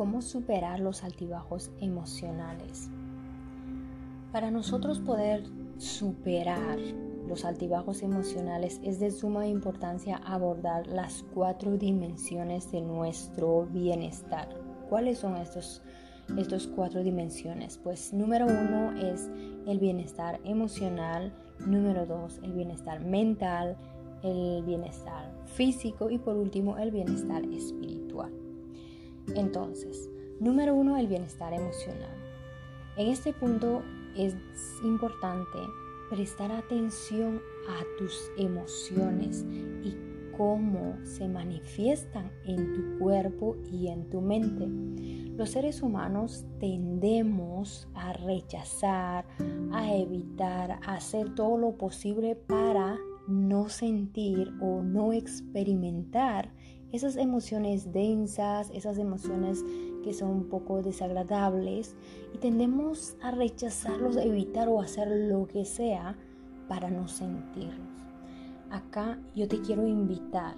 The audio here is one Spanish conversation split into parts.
cómo superar los altibajos emocionales. Para nosotros poder superar los altibajos emocionales es de suma importancia abordar las cuatro dimensiones de nuestro bienestar. ¿Cuáles son estos, estos cuatro dimensiones? Pues número uno es el bienestar emocional, número dos el bienestar mental, el bienestar físico y por último el bienestar espiritual. Entonces, número uno, el bienestar emocional. En este punto es importante prestar atención a tus emociones y cómo se manifiestan en tu cuerpo y en tu mente. Los seres humanos tendemos a rechazar, a evitar, a hacer todo lo posible para no sentir o no experimentar esas emociones densas, esas emociones que son un poco desagradables y tendemos a rechazarlos, a evitar o hacer lo que sea para no sentirlos. Acá yo te quiero invitar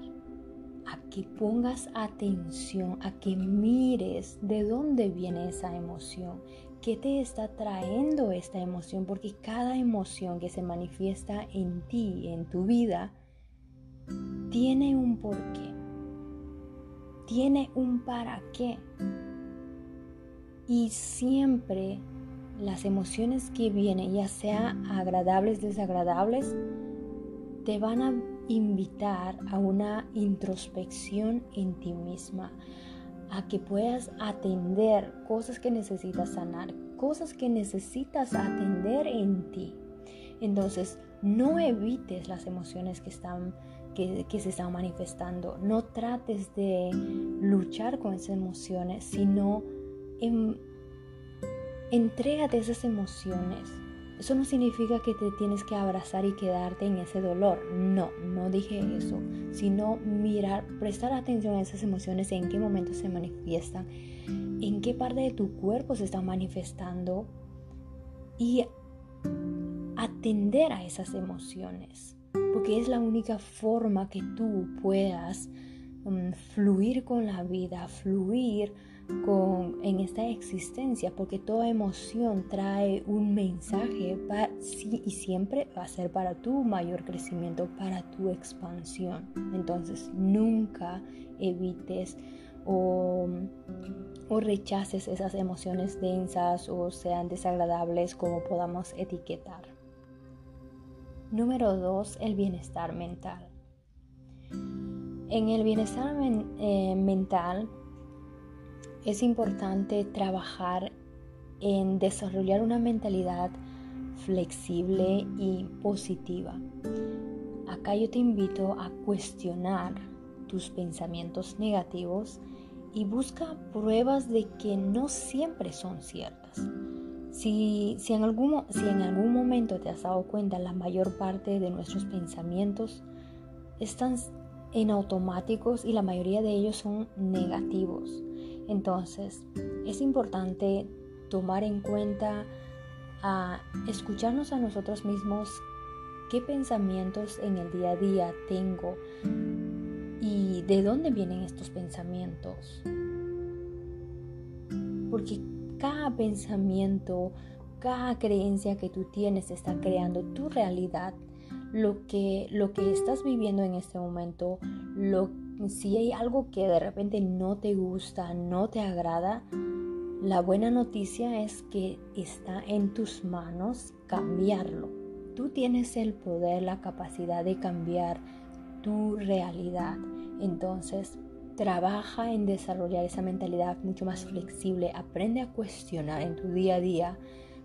a que pongas atención, a que mires de dónde viene esa emoción, qué te está trayendo esta emoción, porque cada emoción que se manifiesta en ti, en tu vida, tiene un porqué tiene un para qué. Y siempre las emociones que vienen, ya sea agradables, desagradables, te van a invitar a una introspección en ti misma, a que puedas atender cosas que necesitas sanar, cosas que necesitas atender en ti. Entonces, no evites las emociones que están que, se están manifestando. No trates de luchar con esas emociones, sino en, entrégate esas emociones. Eso no significa que te tienes que abrazar y quedarte en ese dolor. No, no dije eso. Sino mirar, prestar atención a esas emociones, en qué momento se manifiestan, en qué parte de tu cuerpo se están manifestando y atender a esas emociones porque es la única forma que tú puedas mm, fluir con la vida, fluir con, en esta existencia, porque toda emoción trae un mensaje y siempre va a ser para tu mayor crecimiento, para tu expansión. Entonces, nunca evites o, o rechaces esas emociones densas o sean desagradables como podamos etiquetar. Número 2. El bienestar mental. En el bienestar eh, mental es importante trabajar en desarrollar una mentalidad flexible y positiva. Acá yo te invito a cuestionar tus pensamientos negativos y busca pruebas de que no siempre son ciertas. Si, en algún, si en algún momento te has dado cuenta, la mayor parte de nuestros pensamientos están en automáticos y la mayoría de ellos son negativos. Entonces, es importante tomar en cuenta a escucharnos a nosotros mismos qué pensamientos en el día a día tengo y de dónde vienen estos pensamientos. Porque cada pensamiento, cada creencia que tú tienes está creando tu realidad. Lo que, lo que estás viviendo en este momento, lo, si hay algo que de repente no te gusta, no te agrada, la buena noticia es que está en tus manos cambiarlo. Tú tienes el poder, la capacidad de cambiar tu realidad. Entonces, Trabaja en desarrollar esa mentalidad mucho más flexible. Aprende a cuestionar en tu día a día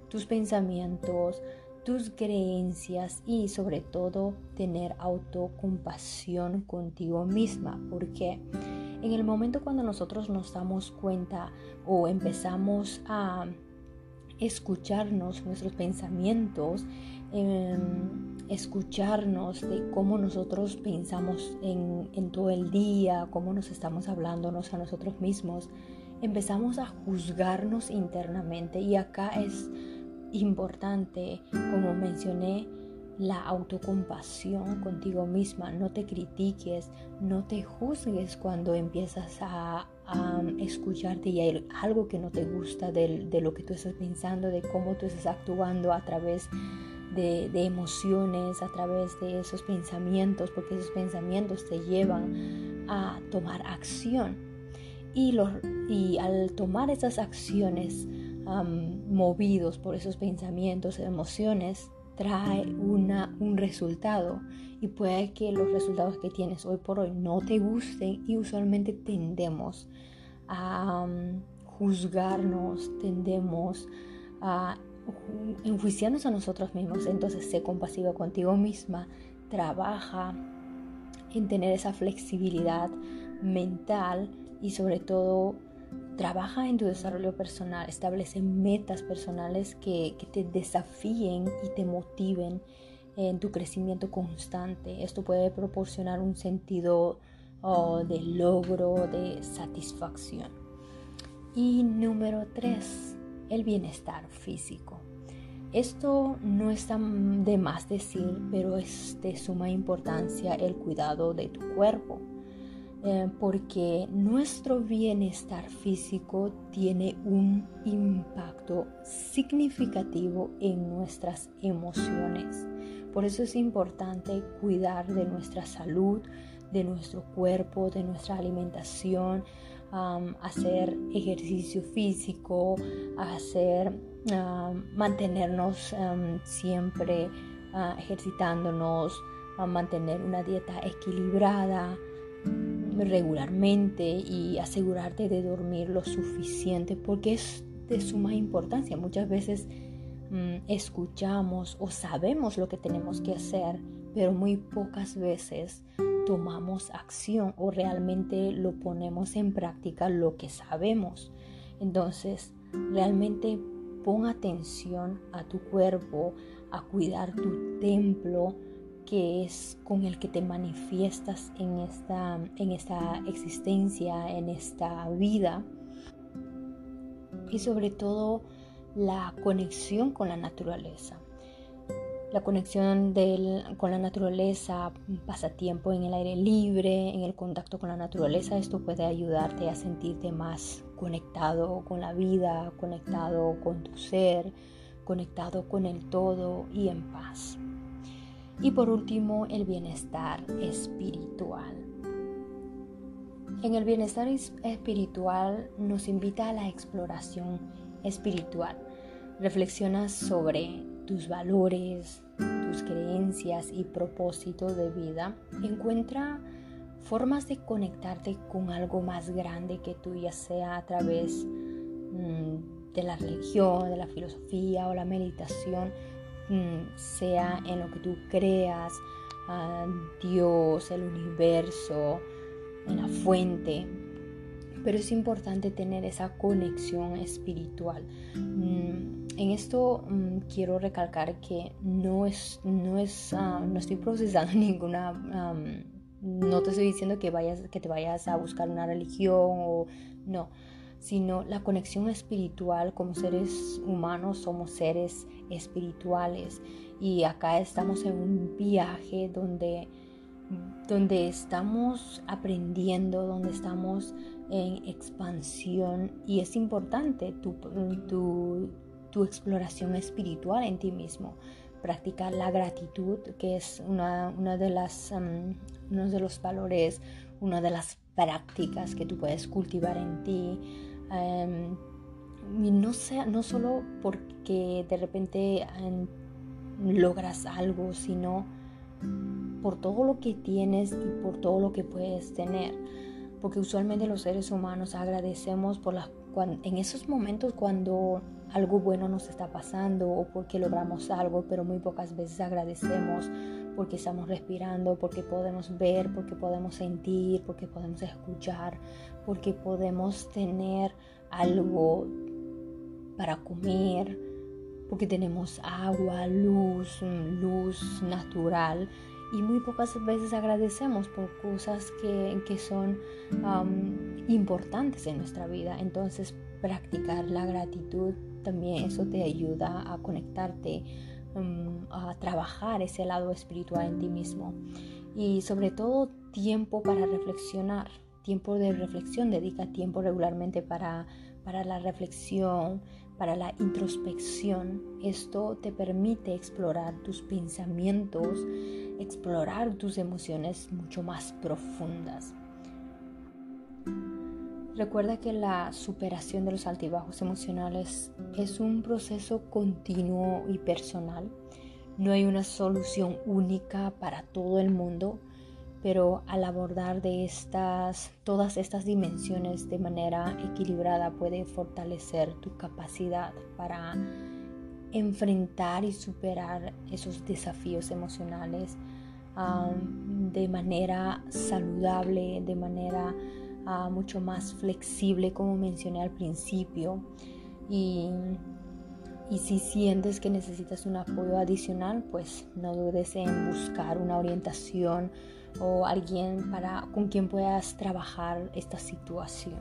tus pensamientos, tus creencias y sobre todo tener autocompasión contigo misma. Porque en el momento cuando nosotros nos damos cuenta o empezamos a escucharnos nuestros pensamientos, Em, escucharnos de cómo nosotros pensamos en, todo el día, cómo nos estamos hablándonos a nosotros mismos, empezamos a juzgarnos internamente y acá es importante, como mencioné, la autocompasión contigo misma. No te critiques, no te juzgues cuando empiezas a, a escucharte y hay algo que no te gusta de, de, lo que tú estás pensando, de cómo tú estás actuando a través de, emociones, a través de esos pensamientos, porque esos pensamientos te llevan a tomar acción. Y, los, y al tomar esas acciones movidos por esos pensamientos, emociones, trae una, un resultado y puede que los resultados que tienes hoy por hoy no te gusten y usualmente tendemos a um, juzgarnos, tendemos a enjuiciarnos a nosotros mismos. Entonces, sé compasiva contigo misma, trabaja en tener esa flexibilidad mental y sobre todo trabaja en tu desarrollo personal, establece metas personales que, te desafíen y te motiven en tu crecimiento constante. Esto puede proporcionar un sentido de logro, de satisfacción. Y número tres, el bienestar físico. Esto no está de más decir, pero es de suma importancia el cuidado de tu cuerpo. Eh, porque nuestro bienestar físico tiene un impacto significativo en nuestras emociones. Por eso es importante cuidar de nuestra salud, de nuestro cuerpo, de nuestra alimentación, hacer ejercicio físico, hacer, mantenernos siempre ah, ejercitándonos, mantener una dieta equilibrada regularmente y asegurarte de dormir lo suficiente porque es de suma importancia. Muchas veces Mm, escuchamos o sabemos lo que tenemos que hacer, pero muy pocas veces tomamos acción o realmente lo ponemos en práctica lo que sabemos. Entonces, realmente pon atención a tu cuerpo, a cuidar tu templo, que es con el que te manifiestas en esta, en esta existencia, en esta vida. Y sobre todo, la conexión con la naturaleza. La conexión con la naturaleza, pasatiempo en el aire libre, en el contacto con la naturaleza, esto puede ayudarte a sentirte más conectado con la vida, conectado con tu ser, conectado con el todo y en paz. Y por último, el bienestar espiritual. En el bienestar espiritual nos invita a la exploración espiritual Reflexiona sobre tus valores, tus creencias y propósito de vida. Encuentra formas de conectarte con algo más grande que tú, ya sea a través mm, de la religión, de la filosofía o la meditación, mm, sea en lo que tú creas, Dios, el universo, en la fuente. Pero es importante tener esa conexión espiritual. Mm, en esto mm, quiero recalcar que no es, no es, ah, no estoy procesando ninguna, no te estoy diciendo que vayas, que te vayas a buscar una religión o no, sino la conexión espiritual como seres humanos somos seres espirituales y acá estamos en un viaje donde donde estamos aprendiendo, donde estamos en expansión y es importante tu, tu, tu exploración espiritual en ti mismo. Practicar la gratitud, que es una, una de las, um, uno de los valores, una de las prácticas que tú puedes cultivar en ti. Um, y no, sea, no solo porque de repente um, logras algo, sino por todo lo que tienes y por todo lo que puedes tener. Porque usualmente los seres humanos agradecemos en esos momentos cuando algo bueno nos está pasando o porque logramos algo, pero muy pocas veces agradecemos porque estamos respirando, porque podemos ver, porque podemos sentir, porque podemos escuchar, porque podemos tener algo para comer, porque tenemos agua, luz, luz natural y muy pocas veces agradecemos por cosas que, que son importantes en nuestra vida. Entonces practicar la gratitud también eso te ayuda a conectarte, mm, a trabajar ese lado espiritual en ti mismo. Y sobre todo tiempo para reflexionar, tiempo de reflexión, dedica tiempo regularmente para, para la reflexión, para la introspección. Esto te permite explorar tus pensamientos, explorar tus emociones mucho más profundas. Recuerda que la superación de los altibajos emocionales es un proceso continuo y personal. No hay una solución única para todo el mundo, pero al abordar de estas, todas estas dimensiones de manera equilibrada puede fortalecer tu capacidad para enfrentar y superar esos desafíos emocionales de manera saludable, de manera mucho más flexible como mencioné al principio. Y, y si sientes que necesitas un apoyo adicional pues no dudes en buscar una orientación o alguien para con quien puedas trabajar esta situación.